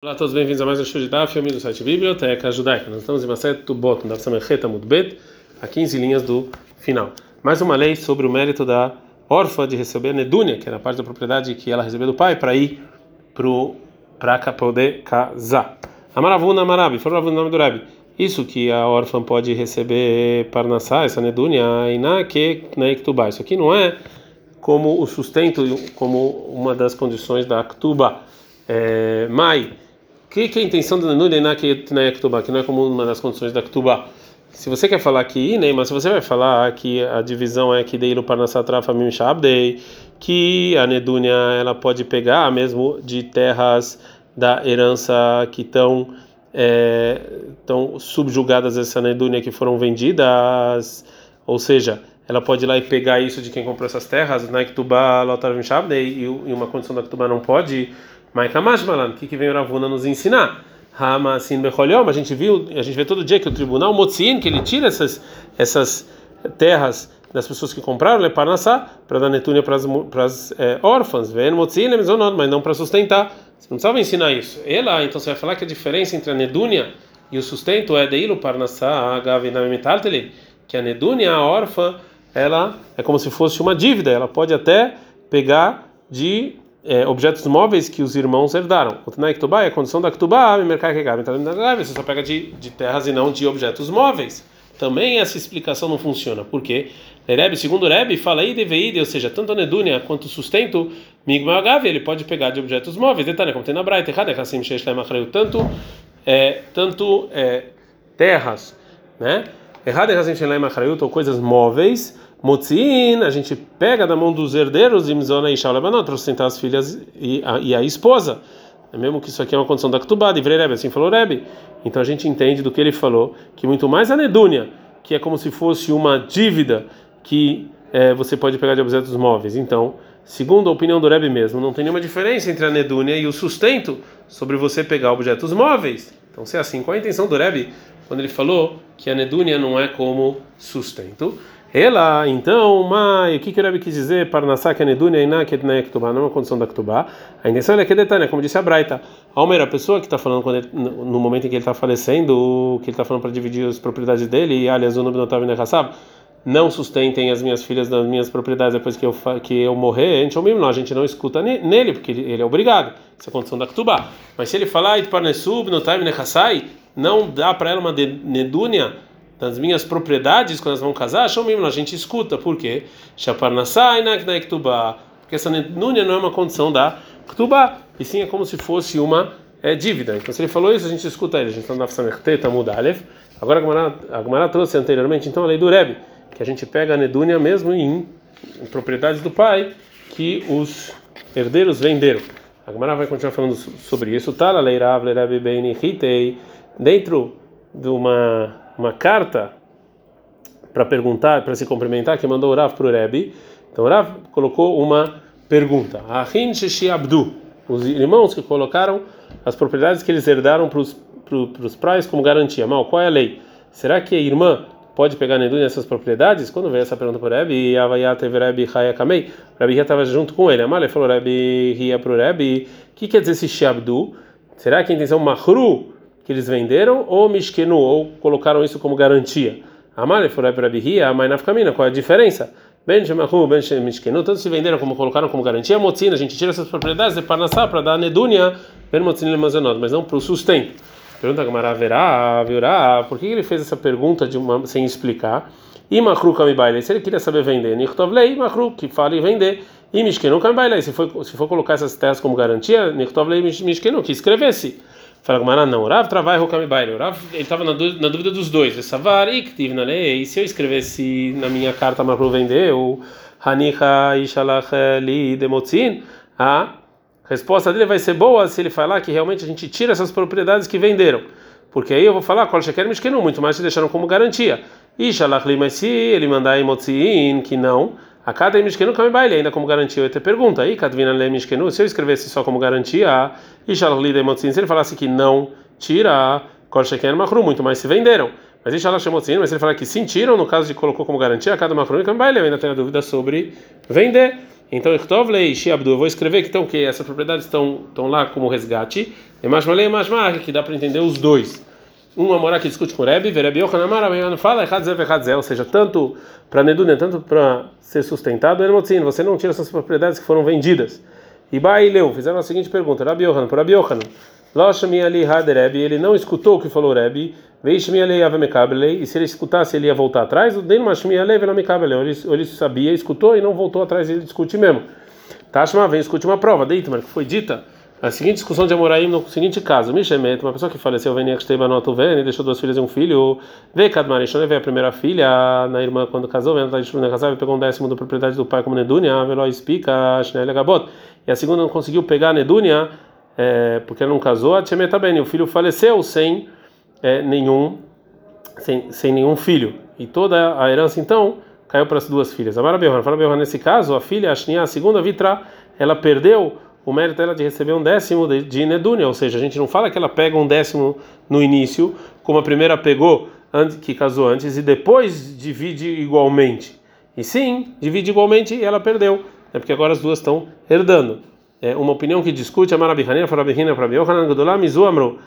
Olá a todos, bem-vindos a mais um show de Daf, filme do site Biblioteca Judaica. Nós estamos em Maset Tubot, no Daf Samecheta Mudbet, a 15 linhas do final. Mais uma lei sobre o mérito da órfã de receber a Nedúnia, que era a parte da propriedade que ela recebeu do pai, para ir para poder casar. Amaravuna Amarabi, o nome do Rabi. Isso que a órfã pode receber Parnassá, essa Nedúnia, Ainá que Neiktuba. Isso aqui não é como o sustento, como uma das condições da Ktuba. É, mai que, que é a intenção do Nenun na Ketubá, que não é como uma das condições da Ketubá? Se você quer falar que nem, mas se você vai falar que a divisão é que Deilu Parnassatra Famim Shabdei, que a Nedunia ela pode pegar mesmo de terras da herança que estão é, tão subjugadas essa Nedunia que foram vendidas, ou seja, ela pode ir lá e pegar isso de quem comprou essas terras, na Ketubá Lotar Shabdei, e uma condição da Ketubá não pode Maikamash Malan, o que, que vem o Ravuna nos ensinar? Hamasin Becholiom, a gente viu, a gente vê todo dia que o tribunal Motzin, que ele tira essas, essas terras das pessoas que compraram, Leparnassá, para dar netúnia para as é, órfãs, vem Motzin, mas não para sustentar. Você não precisava ensinar isso. Ela, então você vai falar que a diferença entre a nedúnia e o sustento é Deilu Parnassá, que a nedúnia, a órfã, ela é como se fosse uma dívida, ela pode até pegar de é, objetos móveis que os irmãos herdaram. O Tanai Ktubá é a condição da Ktubá, você só pega de, de terras e não de objetos móveis. Também essa explicação não funciona. Por quê? Rebbe, segundo Rebbe, fala aí deveide, ou seja, tanto a Nedúnia quanto o sustento, Migmagav, ele pode pegar de objetos móveis. Detalhe, como tem na Braita, tanto, é, tanto é, terras, né? Errado ou coisas móveis Motzin, a gente pega da mão dos herdeiros e Mizona e Shaulabanot para sustentar as filhas e a, e a esposa. É mesmo que isso aqui é uma condição da Ktubá, de Rebbe, assim falou Rebbe. Então a gente entende do que ele falou, que muito mais a Nedúnia, que é como se fosse uma dívida que é, você pode pegar de objetos móveis. Então, segundo a opinião do Rebbe mesmo, não tem nenhuma diferença entre a Nedúnia e o sustento sobre você pegar objetos móveis. Então, se é assim, qual a intenção do Rebbe quando ele falou que a Nedúnia não é como sustento? Ela, então, mas o que, que o Rebbe quis dizer? para Parnassá, que a Nedunia, Iná, que é Ktubá, não é uma condição da Ktubá. A intenção é que detalhe, como disse a Braita. Almer, a pessoa que está falando ele, no momento em que ele está falecendo, que ele está falando para dividir as propriedades dele, e aliás, o nome não estava não sustentem as minhas filhas das minhas propriedades depois que eu, que eu morrer, a gente, não, a gente não escuta nele, porque ele, é obrigado. Essa é a condição da Ktubá. Mas se ele falar, não dá para ela uma Nedunia das minhas propriedades quando elas vão casar, a gente escuta, por quê? Porque essa núnia não é uma condição da Ktubá, e sim é como se fosse uma é, dívida. Então, se ele falou isso, a gente escuta ele. A gente está na Samerte, Mudalev. Agora a Gumara trouxe anteriormente, então, a lei do Rebbe, que a gente pega a Nedúnia mesmo em, em propriedades do pai que os herdeiros venderam. A Gumara vai continuar falando sobre isso. Tá, Ben, dentro de uma uma carta para perguntar, para se cumprimentar, que mandou o Rav para o Rebbe. Então o Rav colocou uma pergunta. Ahin Sheshi Abdu, os irmãos que colocaram as propriedades que eles herdaram para os pais como garantia. Mal, qual é a lei? Será que a irmã pode pegar Nedu nessas propriedades? Quando veio essa pergunta para o Rebbe, Avaya teve Rebbe Chaya Kamei, o Rebbe estava junto com ele. Amal falou, Rebbe ria para o Rebbe, o que quer dizer esse Shabdu? Será que a intenção Mahru que eles venderam, ou mishkenu, ou colocaram isso como garantia. Amale foi para Bihia, mãe nafkamina, qual é a diferença? Ben Shemahu, Ben Mishkenu, todos se venderam como colocaram como garantia. Motzina, a gente tira essas propriedades de Parnassá para dar Nedunia, Ben Motzina Lemazanot, mas não para o sustento. Pergunta Gamara, verá, verá, por que ele fez essa pergunta de uma, sem explicar? E Machru Kamibaile, se ele queria saber vender, Nichtovlei, Machru, que fala em vender. E Mishkenu Kamibaile, se for, se for colocar essas terras como garantia, Nichtovlei, Mishkenu, que escrevesse. Fala Gumara, não. Rav travai Rokami Baile. Rav, ele estava na, na, dúvida dos dois. Savar tive na lei. E se eu escrevesse na minha carta para vender, o Hanicha Ishalach Li Demotzin, a resposta dele vai ser boa se ele falar que realmente a gente tira essas propriedades que venderam. Porque aí eu vou falar, Kol Sheker Mishkenu, muito mais se deixaram como garantia. Ishalach Li, mas se ele mandar em Motzin, que não a cada Mishkenu Kame Baile, ainda como garantia, eu te pergunto aí, Kadvina Le Mishkenu, se eu escrevesse só como garantia, e Shalali Demotzin, se ele falasse que não tira, Kol Sheken Mahru, muito mais se venderam. Mas e Shalach mas se ele falar que sim tiram, no caso de colocou como garantia, a cada Mahru Kame Baile, eu ainda tenho a dúvida sobre vender. Então, Ichtovlei Shiabdu, eu vou escrever que, então, que essas propriedades estão, estão lá como resgate. E Mashmalei e Mashmar, que dá para entender os dois. Um Amorá que discute com o Rebbe, Verebi Yohanamar, Abayana fala, Echadzev, Echadzev, ou seja, tanto para Nedunen, tanto para ser sustentado, Ermotzin, você não tira essas propriedades que foram vendidas. E Baileu, fizeram a seguinte pergunta, Rabi Yohanan, por Rabi Yohanan, Loshami Ali Haderebi, ele não escutou o que falou o Rebbe, Veishmi Ali Avemekabelei, e se ele escutasse, ele ia voltar atrás, o Den Mashmi Ali Velamekabelei, ele sabia, escutou e não voltou atrás, ele discute mesmo. Tashma vem, escute uma prova, Deitmar, que foi dita a seguinte discussão de Amoraim no seguinte caso: Mishemet, uma pessoa que faleceu, vem Ekstebanotu Vene, deixou duas filhas e um filho, vê Kadmarishon, vê a primeira filha, na irmã quando casou, vem a casar, pegou um décimo da propriedade do pai como Nedunia, Velo Spica, Shnel Gabot. E a segunda não conseguiu pegar a Nedunia, é, porque ela não casou, a Tchemeta bem, o filho faleceu sem é, nenhum sem, sem nenhum filho. E toda a herança então caiu para as duas filhas. Agora Belhan, fala nesse caso, a filha, a Shnia, a segunda Vitra, ela perdeu o mérito dela de receber um décimo de, de Nedunia, ou seja, a gente não fala que ela pega um décimo no início, como a primeira pegou, antes, que casou antes, e depois divide igualmente. E sim, divide igualmente e ela perdeu, é porque agora as duas estão herdando. É uma opinião que discute a Marabihanina, Farabihina, Farabiohanan, Godolam, Mizu, Amro.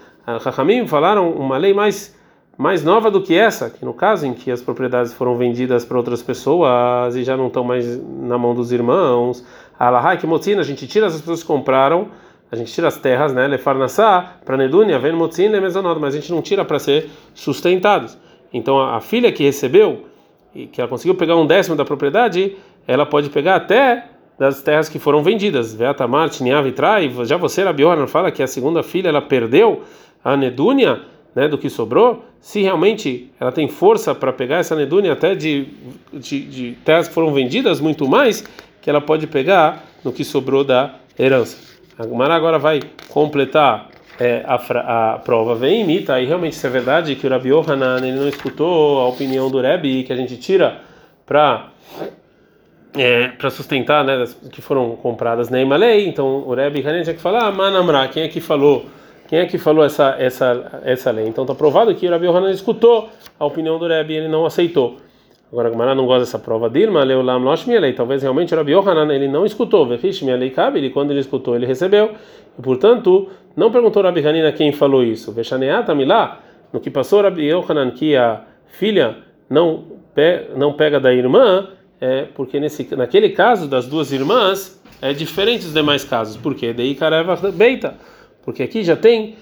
Chachamim falaram uma lei mais mais nova do que essa, que no caso em que as propriedades foram vendidas para outras pessoas e já não estão mais na mão dos irmãos, Alahai que motzina, a gente tira as pessoas que compraram, a gente tira as terras, né, lefarnassá, para nedunia, vem motzina e mesonod, mas a gente não tira para ser sustentados. Então a, filha que recebeu e que ela conseguiu pegar um décimo da propriedade, ela pode pegar até das terras que foram vendidas. Veatamar, Tiniav e Trai, já você, Rabiorna, fala que a segunda filha ela perdeu a nedunia, né, do que sobrou, se realmente ela tem força para pegar essa nedunia até de, de, de, terras que foram vendidas muito mais, que ela pode pegar no que sobrou da herança. A Gumara agora vai completar é, a, a, prova. Vem imita, e realmente se é verdade que o Rabi Yohanan ele não escutou a opinião do Rebbe que a gente tira para é, para sustentar, né, das, que foram compradas na Imalei, então o Rebbe Hanen tinha que falar, ah, Manamra, quem é que falou? Quem é que falou essa essa essa lei? Então está provado que o Rabi Yohanan escutou a opinião do Rebbe e ele não aceitou. Agora a Gemara não gosta dessa prova Dilma, Leulam Loshmi Elei. Talvez realmente Rabi Yohanan ele não escutou. Vechishmi Elei Kabe, ele quando ele escutou ele recebeu. E portanto, não perguntou Rabi Hanina quem falou isso. Veshaneata Milá, no que passou Rabi Yohanan que a filha não, pe, não pega da irmã, é porque nesse, naquele caso das duas irmãs é diferente dos demais casos. Por quê? Dei Kareva Beita porque aqui já tem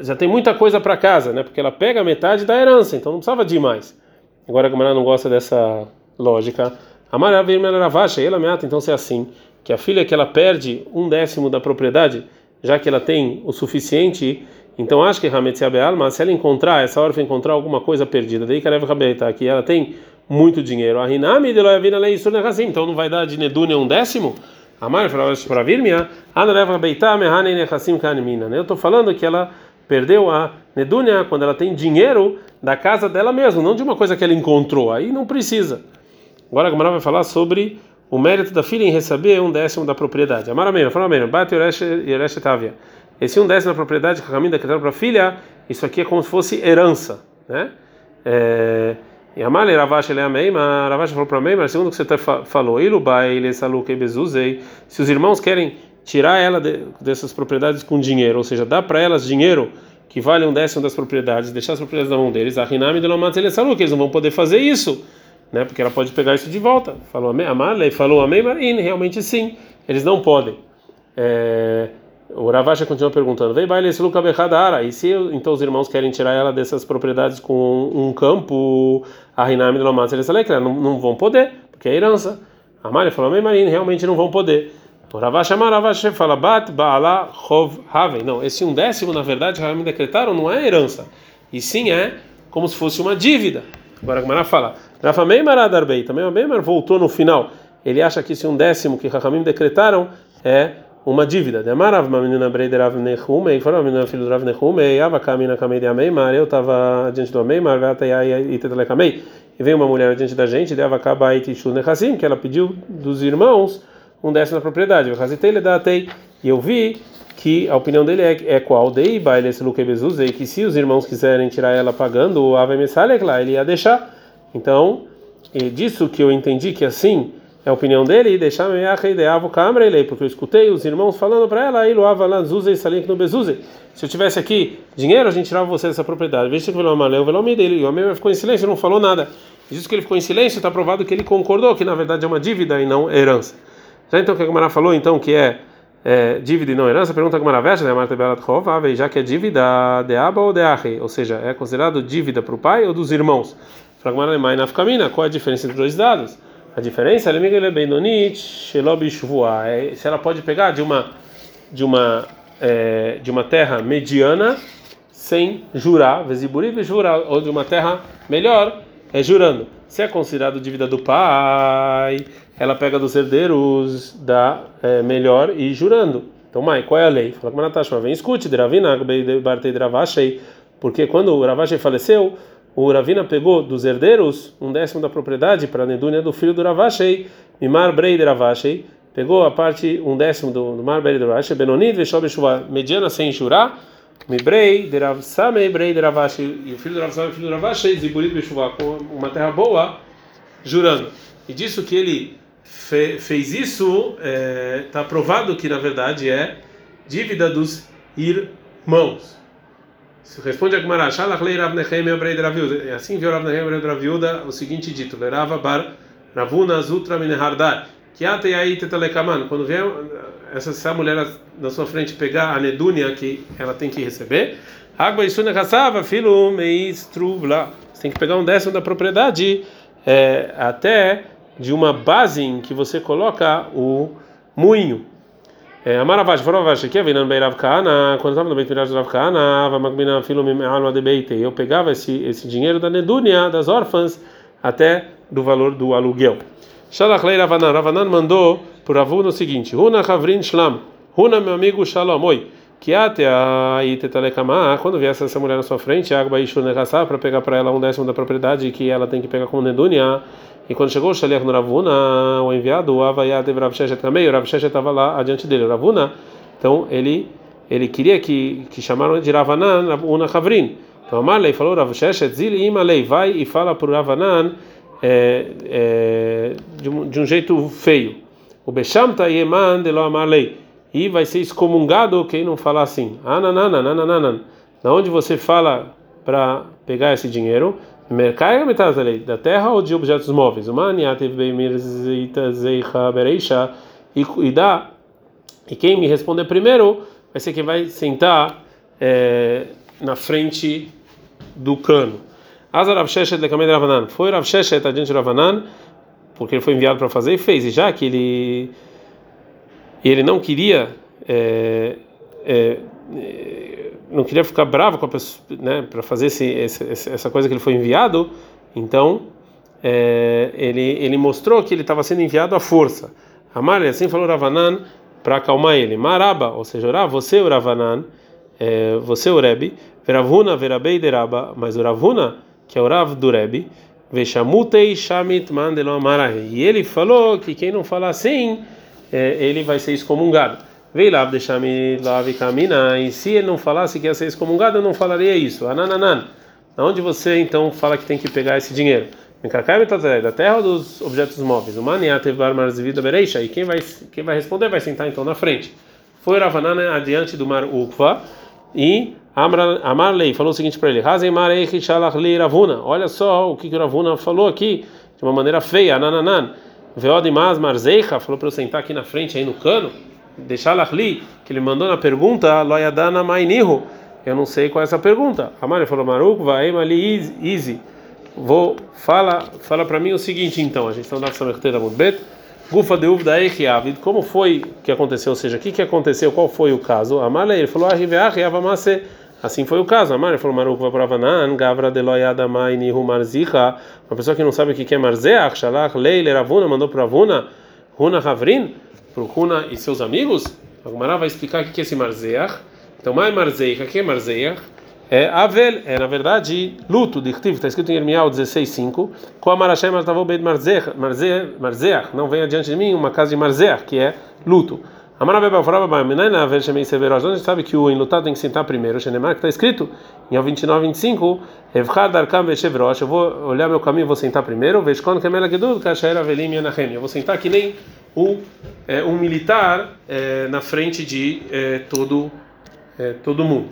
já tem muita coisa para casa, né? Porque ela pega metade da herança, então não precisava de mais. Agora a Gamara não gosta dessa lógica. A Maravilha Ravacha, ela meata, então se é assim, que a filha que ela perde um décimo da propriedade, já que ela tem o suficiente, então acho que Hametziabe Alma, se ela encontrar, essa órfã encontrar alguma coisa perdida, daí que ela vai que ela tem muito dinheiro. A Rinami de Loyavina Lei então não vai dar de Nedunia um décimo? Amar para vir minha, Anareva Beitá Mehane Nechassim Kanimina. Eu estou falando que ela perdeu a Nedunia quando ela tem dinheiro da casa dela mesma, não de uma coisa que ela encontrou. Aí não precisa. Agora a Gamara vai falar sobre o mérito da filha em receber um décimo da propriedade. Amara mesmo, fala mesmo, bate Yoresh Tavia. Esse um décimo da propriedade que a caminho decretaram para a filha, isso aqui é como se fosse herança, né? É, e a ele é amei, mas Ravash falou para mim, mas segundo o que você tá falou, Ilubai, ele bezuzei, se os irmãos querem tirar ela de, dessas propriedades com dinheiro, ou seja, dar para elas dinheiro que vale um décimo das propriedades, deixar as propriedades na mão deles, a Rinami de Lomat ele saluque, eles não vão poder fazer isso, né? Porque ela pode pegar isso de volta. Falou a Mali, falou amei, Marin, realmente sim, eles não podem. É, o Ravasha continua perguntando: Vei baile esse Luca Bechadara. E se então os irmãos querem tirar ela dessas propriedades com um campo, a Rinami de Lomatz, eles não, não vão poder, porque é herança. A Maria falou: Mei Marina, realmente não vão poder. O Ravasha Ravasha fala: Bat Baala Hov Haven. Não, esse um décimo, na verdade, me decretaram, não é herança. E sim é como se fosse uma dívida. Agora a Gemara fala: Rafa Meimar Adarbei. Também o voltou no final. Ele acha que esse um décimo que Rahamim decretaram é uma dívida. De Amarav, uma menina Breider Rav Nehume, e uma menina filho do Rav Nehume, e Ava Kamina Kamei de Ameimar, eu estava diante do Ameimar, Vata e Tetelekamei, e veio uma mulher diante da gente, de Ava Kabai Tishu Nechassim, que ela pediu dos irmãos um décimo da propriedade. E eu vi que a opinião dele é, é qual? Dei baile esse Luke Bezuzei, que se os irmãos quiserem tirar ela pagando o Ave lá, ele ia deixar. Então, é disso que eu entendi que assim é a opinião dele e deixar minha ideava câmara ele porque eu escutei os irmãos falando para ela aí loava lá zuze e salink no bezuze se eu tivesse aqui dinheiro a gente tirava você dessa propriedade veja que o maleu o nome dele e o homem ficou em silêncio não falou nada diz que ele ficou em silêncio está provado que ele concordou que na verdade é uma dívida e não herança já então que a Gamara falou então que é, é dívida e não herança? Pergunta a Gamara veja né Marta já que é dívida de aba ou de ache ou seja é considerado dívida para o pai ou dos irmãos? Para Gamara mais na qual é a diferença entre os dois dados? A diferença é se ela pode pegar de uma de uma é, de uma terra mediana sem jurar, jurar, ou de uma terra melhor, é jurando. Se é considerado dívida do pai, ela pega dos herdeiros da é, melhor e jurando. Então, mãe, qual é a lei? Fala com Natasha, vem escute, Dravina, porque quando o Ravashei faleceu, o Ravina pegou dos herdeiros um décimo da propriedade para a Nedúnia do filho do Ravashei, Mimar Brei de Ravashei, pegou a parte, um décimo do, do Mar Brei de Ravashei, Benonid, Veshob mediana sem jurar, Mibrei de Rav Samei Brei de Ravashei, e o filho do Rav Samei, o filho do Ravashei, Ziburit Beshuvah, com uma terra boa, jurando. E disso que ele fe, fez isso, está é, tá provado que na verdade é dívida dos irmãos. Responde a Gemara, Shalach lei. Assim viu Rav Draviuda o seguinte dito: Lerava bar Ravuna Zutra Minehardar. Kiate aí tetalekaman. Quando vier essa, essa mulher na sua frente pegar a nedúnia que ela tem que receber, água e suna caçava, filho meistrubla. Você tem que pegar um décimo da propriedade é, até de uma base em que você coloca o moinho. É, Amaravash, Foravash, aqui, Avinan Beirav Kana, quando estava no Beit Midrash Rav Kana, Vamagbina Filum Alma de Beite, eu pegava esse, esse dinheiro da Nedúnia, das órfãs, até do valor do aluguel. Shalach Lei Ravanan, Ravanan mandou por Avuna o seguinte: Huna Havrin Shlam, Huna meu amigo Shalom, oi. Que até tetalekama, quando viesse essa mulher na sua frente, para pegar para ela um décimo da propriedade que ela tem que pegar como Nedúnia. E quando chegou o Shaliach no Ravuna, o enviado, o Sheshet também, o Rav estava lá adiante dele, o Ravuna. Então ele ele queria que que chamaram de Ravanan, Ravuna Havrin. Então Amarlei falou Rav Sheshet, vai e fala para o Ravanan é, é, de, um, de um jeito feio. O Beshamta Yeman de lo Amarlei. E vai ser excomungado quem não falar assim. Ananana, nanananan. Da onde você fala para pegar esse dinheiro? Mercai metade da terra ou de objetos móveis? Uma e dá. E quem me responder primeiro vai ser quem vai sentar é, na frente do cano. Azar Avsheshet Lekamed Ravanan. Foi Avsheshet adiante de Ravanan, porque ele foi enviado para fazer e fez. E já que ele, ele não queria. É, é, não queria ficar bravo com a pessoa, né, para fazer esse, esse, essa coisa que ele foi enviado, então é, ele ele mostrou que ele estava sendo enviado à força. Amar assim falou Ravanan para acalmar ele. Maraba, ou seja, Rav, você o Ravanan, é, você o Rebbe, Veravuna, Verabei Deraba, mas o Ravuna, que é o Rav do Rebbe, Veshamutei Shamit Mandelo Amarahi. E ele falou que quem não falar assim, é, ele vai ser excomungado. Vei lá, deixar me lá camina. E se ele não falasse que ia ser excomungado, eu não falaria isso. Anananan. Onde você então fala que tem que pegar esse dinheiro? Da terra ou dos objetos móveis? O maniatevar marzivida bereisha. E quem vai, quem vai responder vai sentar então na frente. Foi Ravanana adiante do mar Ukva. E Amarlei falou o seguinte para ele. Olha só o que o Ravuna falou aqui de uma maneira feia. Anananan. Veodimaz marzeicha. Falou para eu sentar aqui na frente, aí no cano deixar Lachli, que ele mandou na pergunta, Loyadana Mainihu. Eu não sei qual é essa pergunta. A Mari falou, Maruk, vai ali, easy. Vou, fala, fala para mim o seguinte então, a gente está no Samerteta Bet, Gufa de Uvda Echiavid, como foi que aconteceu, ou seja, o que, que aconteceu, qual foi o caso? A Mari, ele falou, Arriveach, Assim foi o caso. A Mari falou, para Vanan, Gavra de Loyada Mainihu Marzicha, uma pessoa que não sabe o que é Marzeach, Shalach, Leile, Ravuna, mandou para Ravuna, Runa Havrin, para o Kuna e seus amigos, a Gumara vai explicar o que é esse Marzeach. Então, mais Marzeach, o que é Marzeach? É Avel, é na verdade luto, de está escrito em Irmial 16:5. Com a Marashem Martavou Beit Marzeach, Marzeach, não vem adiante de mim uma casa de Marzeach, que é luto. Amarabeba Foraba Menina, Vershemei Severos. Gente sabe que o enlutado tem que sentar primeiro. Xenemar, que está escrito em 29, 25. Evchad Arkam Veshevrosh. Eu vou olhar meu caminho vou sentar primeiro. Veshkon Kemela Gedud, Kashaera Velim Yanachem. Eu vou sentar que nem o, é, um militar é, na frente de é, todo, é, todo mundo.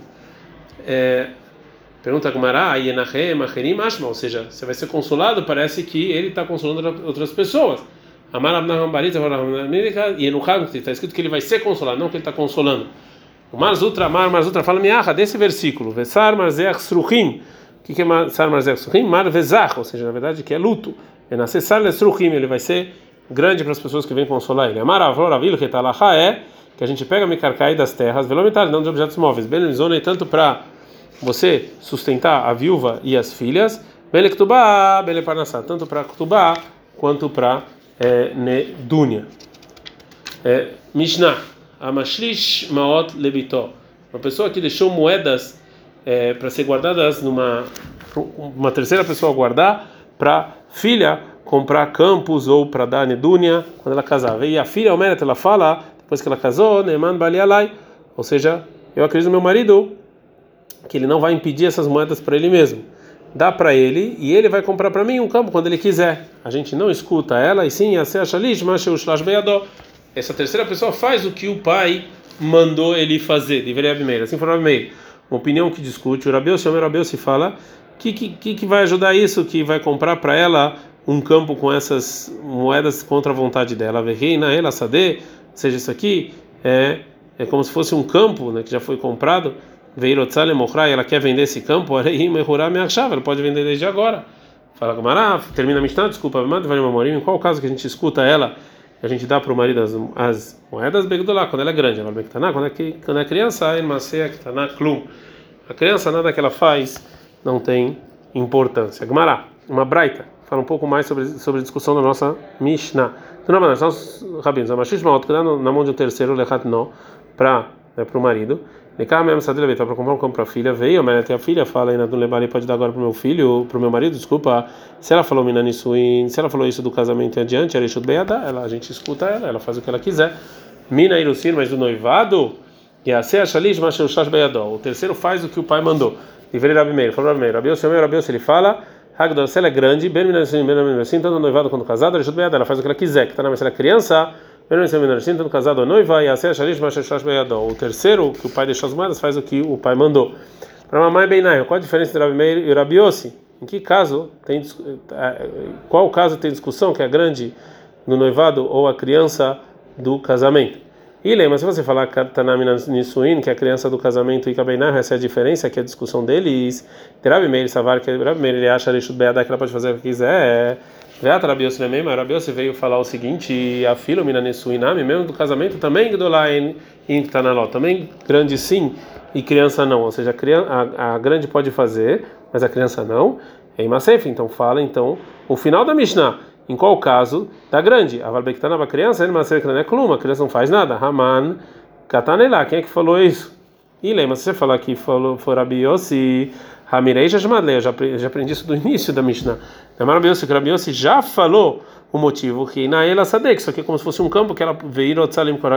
É, pergunta Gumara, Yenachem, Acherim, Ashma. Ou seja, você vai ser consolado, parece que ele está consolando outras pessoas. Amar Abnaham Barita, e está escrito que ele vai ser consolado, não que ele está consolando. O Marzutra, Mar, Marzutra fala miacha desse versículo, Vesar Marzeach Sruchim. O que, é Sar Marzeach Sruchim? Mar Vezach, ou seja, na verdade que é luto. É nascer Sar Sruchim, ele vai ser grande para as pessoas que vêm consolar ele. Amar Avloravil, que está lá, é que a gente pega Mikarkai das terras, velomitar, não de objetos móveis. Benelizone, tanto para você sustentar a viúva e as filhas, Belektubá, Beleparnassá, tanto para Ktubá quanto para é, Nedunia. É, Mishnah, Amashlish Maot Lebitó. Uma pessoa que deixou moedas é, para ser guardadas numa uma terceira pessoa guardar para filha comprar campos ou para dar Nedunia quando ela casava. E a filha, mérito, ela fala depois que ela casou, Neman Balialai, ou seja, eu acredito no meu marido que ele não vai impedir essas moedas para ele mesmo dá para ele e ele vai comprar para mim um campo quando ele quiser. A gente não escuta ela e sim, essa terceira pessoa faz o que o pai mandou ele fazer. Deveria Abimeir. Assim foi Abimeir. Uma opinião que discute. O Rabeu se o Rabeu se fala que, que que vai ajudar isso, que vai comprar para ela um campo com essas moedas contra a vontade dela. Verreina ela sade, seja isso aqui é é como se fosse um campo, né, que já foi comprado Ela quer vender esse campo, ela pode vender desde agora. Fala Gamara, termina a Mishnah, desculpa, em qual caso que a gente escuta ela, a gente dá para o marido as, as moedas lá quando ela é grande, ela quando é, quando é criança, a criança, nada que ela faz não tem importância. Gamara, uma braita, fala um pouco mais sobre, sobre a discussão da nossa Mishnah. Então, nós rabinos, a machismo alto na mão de um terceiro, lechat no, para né, o marido. Nekah mesmo sadila beitar para comprar um campo para a filha. Veio, mas a filha fala ainda do lebar pode dar agora para o meu filho, para o meu marido, desculpa. Se ela falou minani suin, se ela falou isso do casamento em adiante, ela ela a gente escuta ela, ela faz o que ela quiser. Mina irusin, mas do noivado, e a ser shalish mashel shash beyadó. O terceiro faz o que o pai mandou. E veio Rabi Meir, falou Rabi Meir, Rabi Yosef, Rabi Yosef, ele fala Hagdor, se ela é grande, ben minani suin, ben minani suin, tanto noivado quanto casado, ela faz o que ela quiser. Que está na mesa criança tanto casado ou noiva, e o terceiro, que o pai deixou as moedas, faz o que o pai mandou. Para mamãe Beinai, qual a diferença entre Rabi Meir e Rabi Yossi? Em que caso tem eh, qual caso tem discussão que é grande no noivado ou a criança do casamento? E lembra, se você falar Tanamina Nisuin, que a criança do casamento e Kabeinah, essa é a diferença, que é a discussão deles. Rabi Meir Savar, que Rabi Meir ele acha que ela pode fazer o que quiser. Veata Rabiose também, mas Rabiose veio falar o seguinte: a fila Minanesuinami, mesmo do casamento, também Gdolain Intanaló, também grande sim e criança não. Ou seja, a, criança, a, a grande pode fazer, mas a criança não. É Imasef, então fala então o final da Mishnah. Em qual caso da grande? A Valbektanaba criança, ele mas não é a criança não faz nada. Raman Katanelá, quem é que falou isso? E lembra, se você falar que falou for Rabiose Hamirei já eu já aprendi isso do início da Mishnah. Rabiossi, Rabiossi já falou o motivo que na ela sadek, isso aqui é como se fosse um campo que ela veio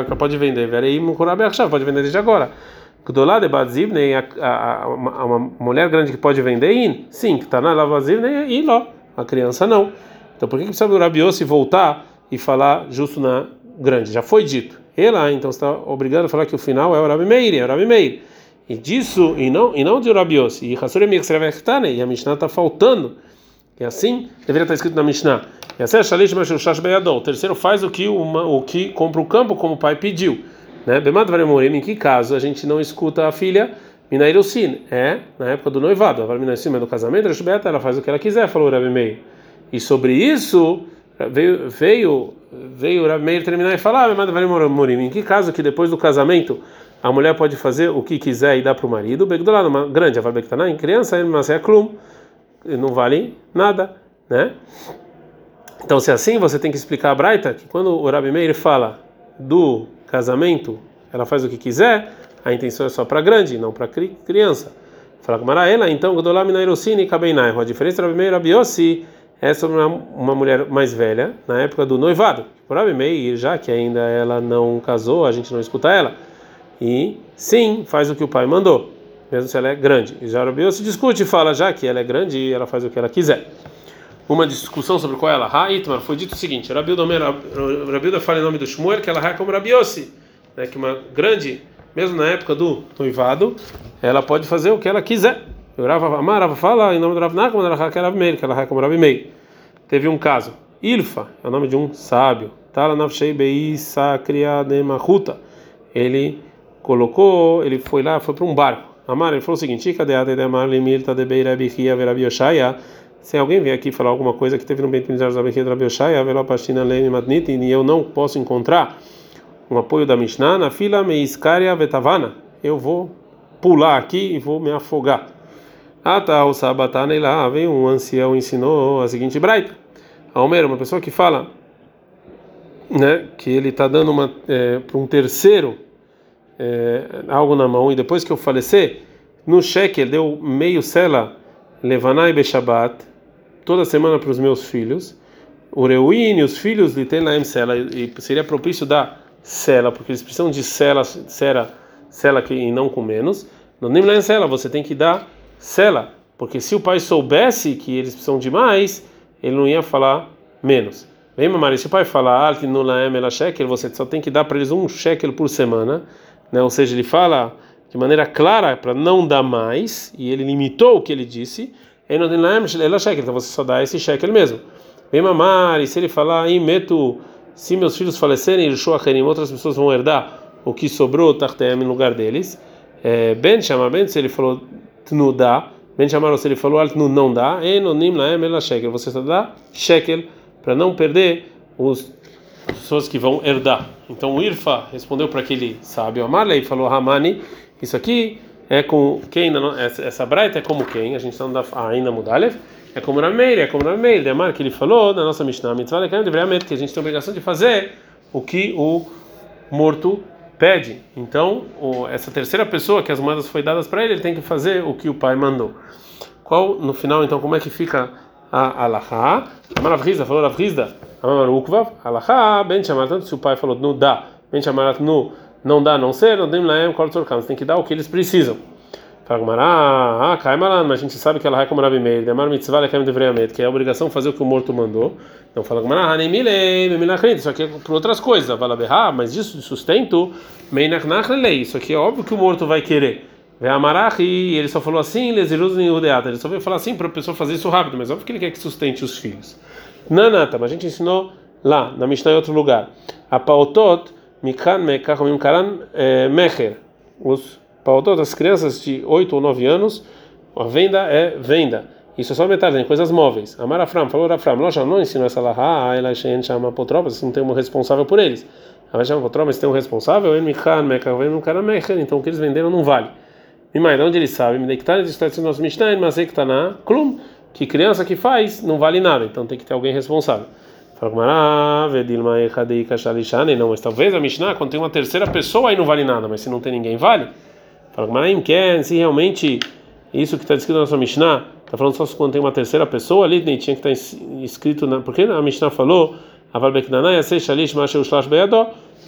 que ela pode vender, verei mukurabe pode vender desde agora. Gdolá de Badzivnei, uma mulher grande que pode vender, sim, que está na Lavazivnei, e lá, a criança não. Então por que precisa do Rabiossi voltar e falar justo na grande? Já foi dito. Ela, então, está obrigado a falar que o final é o Rabi Meir, é o Rabi Meir. E disso, e não, e não de Rabios, e Hassurem e a Mishnah está faltando. E assim deveria estar escrito na Mishnah. E assim, Shalish Mashushash Beyadol. O terceiro faz o que, uma, o que compra o campo como o pai pediu. Né? Bemad Varemorim, em que caso a gente não escuta a filha Minairusin? É na época do noivado. A Minairusin é do casamento, ela faz o que ela quiser, falou o Rabi Meir. E sobre isso veio veio veio o Rabi Meir terminar e falar, Bemad Varemorim, em que caso que depois do casamento a mulher pode fazer o que quiser e dar para o marido. Begdolá, uma grande avarbektaná, em criança, mas é klum, não vale nada, né? Então, se é assim, você tem que explicar a Braita que quando o Rabi Meir fala do casamento, ela faz o que quiser, a intenção é só para grande, não para criança. Fala com ela, então, Gdolá Minairosini Kabeinai. A diferença do Rabi Meir e Rabi Yossi é sobre uma, mulher mais velha, na época do noivado. Abimei, já que ainda ela não casou, a gente não escuta ela. E sim, faz o que o pai mandou, mesmo se ela é grande. E já se discute e fala, já que ela é grande, ela faz o que ela quiser. Uma discussão sobre qual é ela. Haitmar foi dito o seguinte: Rabilda fala em nome do Shmuel que ela é como Rabiossi, né, que uma grande, mesmo na época do noivado, ela pode fazer o que ela quiser. O Rava Amar, Rava fala em nome do Rav Nachman, ela que era Meir, que ela é como Rabi Meir. Teve um caso. Ilfa é o nome de um sábio. Tala Nafshei Beisa Kriademahuta. Ele colocou, ele foi lá, foi para um barco. Amar, ele falou o seguinte: Cadê a Amar Limirta de Beirabihia Verabioshaia? Se alguém vier aqui falar alguma coisa que teve no Beit Midrash da Bechia de Rabioshaya, Velopashina Leni Madnit, e eu não posso encontrar um apoio da Mishnah, na fila Meiskaria Vetavana, eu vou pular aqui e vou me afogar. Ah, tá, o e vem um ancião ensinou a seguinte braita. Almer, uma pessoa que fala, né, que ele está dando uma é, para um terceiro é, algo na mão e depois que eu falecer, no cheque ele deu meio cela levanai beshabat toda semana para os meus filhos. O Reuine, os filhos lhe tem laem cela e seria propício dar cela porque eles precisam de cela, cela, cela que e não com menos. Não nem laem cela, você tem que dar Sela, porque se o pai soubesse que eles precisam de mais, ele não ia falar menos. Vem, mamãe, se o pai falar laem ela shekel, você só tem que dar para eles um shekel por semana, né? Ou seja, ele fala de maneira clara para não dar mais, e ele limitou o que ele disse. Então você só dá esse shekel mesmo. Vem, mamãe, se ele falar, meto, se meus filhos falecerem, outras pessoas vão herdar o que sobrou, tartem no lugar deles. É, ben chama Ben, se ele falou tnudá. Ben chamaram se ele falou altnu não dá. Enonim laem ela shekel. Você só dá shekel para não perder os pessoas que vão herdar. Então o Irfa respondeu para aquele sábio Amarley e falou Ramani, isso aqui é com quem essa, essa braita é como quem? A gente está ainda ainda mudalev. É como na Meir, é como na Meir, Demar que ele falou na nossa Mishnah, que a gente tem a obrigação de fazer o que o morto pede. Então, essa terceira pessoa que as moedas foi dadas para ele, ele tem que fazer o que o pai mandou. Qual no final então como é que fica a alahá? Amar falou Ravrizda, Amar Ukvav, alahá, ben chamar se o pai falou no dá, ben chamar não dá, não ser, não tem laem kol tzorkam, tem que dar o que eles precisam. Fala ah, cai malan, mas a gente sabe que ela é como Rabi Meir, demar mitzvah lekem devreamet, que é a obrigação fazer o que o morto mandou. Então fala Gamara, hanemile, memilachrit, isso aqui é por outras coisas, vala berra, mas isso de sustento, meinachnachlelei, isso aqui é óbvio que o morto vai querer. Ve'amarachi, e ele só falou assim, lesiruz em udeata, ele só veio falar assim para a pessoa fazer isso rápido, mas óbvio que ele quer que sustente os filhos. Nanata, mas a gente ensinou lá, na Mishnah em outro lugar. A pautot, mikan mekachomim karan eh, mecher, os para as crianças de 8 ou 9 anos, a venda é venda. Isso é só metade, tem coisas móveis. Amar Afram, falou Afram, nós já não ensinou essa lahá, ela chama apotropas, não tem um responsável por eles. Ela chama apotropas, tem um responsável, então o que eles venderam não vale. E mais, de onde eles sabem? Klum, que criança que faz não vale nada, então tem que ter alguém responsável. Fala não, mas talvez a Mishnah, quando tem uma terceira pessoa, aí não vale nada, mas se não tem ninguém, vale. Fala, quer, se realmente isso que está escrito na nossa Mishnah, está falando só quando tem uma terceira pessoa ali, nem tinha que estar tá escrito, na, porque a Mishnah falou,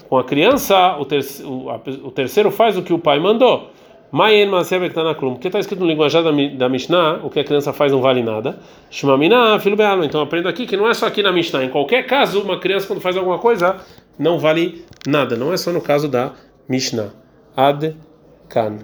com a criança, o, ter, o, a, o terceiro faz o que o pai mandou. Porque está escrito no linguajar da, da Mishnah, o que a criança faz não vale nada. Filho. Então aprenda aqui que não é só aqui na Mishnah. Em qualquer caso, uma criança quando faz alguma coisa não vale nada. Não é só no caso da Mishnah. Ad kann.